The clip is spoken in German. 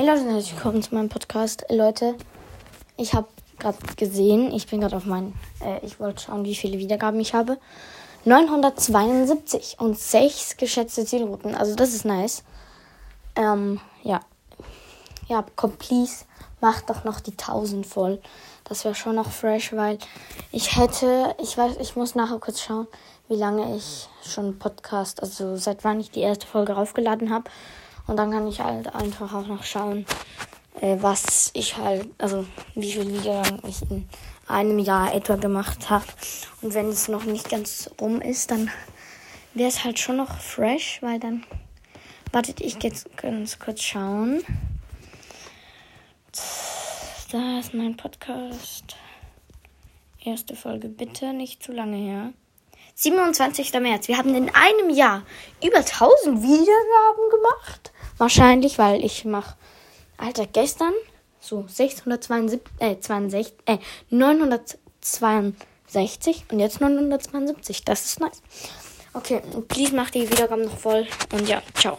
Hey Leute, herzlich willkommen zu meinem Podcast. Leute, ich habe gerade gesehen, ich bin gerade auf meinen, äh, ich wollte schauen, wie viele Wiedergaben ich habe. 972 und 6 geschätzte Zielrouten. Also das ist nice. Ähm, ja. Ja, komm, please, mach doch noch die 1000 voll. Das wäre schon noch fresh, weil ich hätte, ich weiß, ich muss nachher kurz schauen, wie lange ich schon Podcast, also seit wann ich die erste Folge raufgeladen habe. Und dann kann ich halt einfach auch noch schauen, äh, was ich halt, also wie viele Wiedergaben ich in einem Jahr etwa gemacht habe. Und wenn es noch nicht ganz rum ist, dann wäre es halt schon noch fresh, weil dann. Wartet, ich jetzt ganz kurz schauen. Da ist mein Podcast. Erste Folge, bitte nicht zu lange her. 27. März. Wir haben in einem Jahr über 1000 Wiedergaben gemacht. Wahrscheinlich, weil ich mache, Alter, gestern so 672, äh, 62, äh, 962 und jetzt 972. Das ist nice. Okay, please macht die Wiedergaben noch voll und ja, ciao.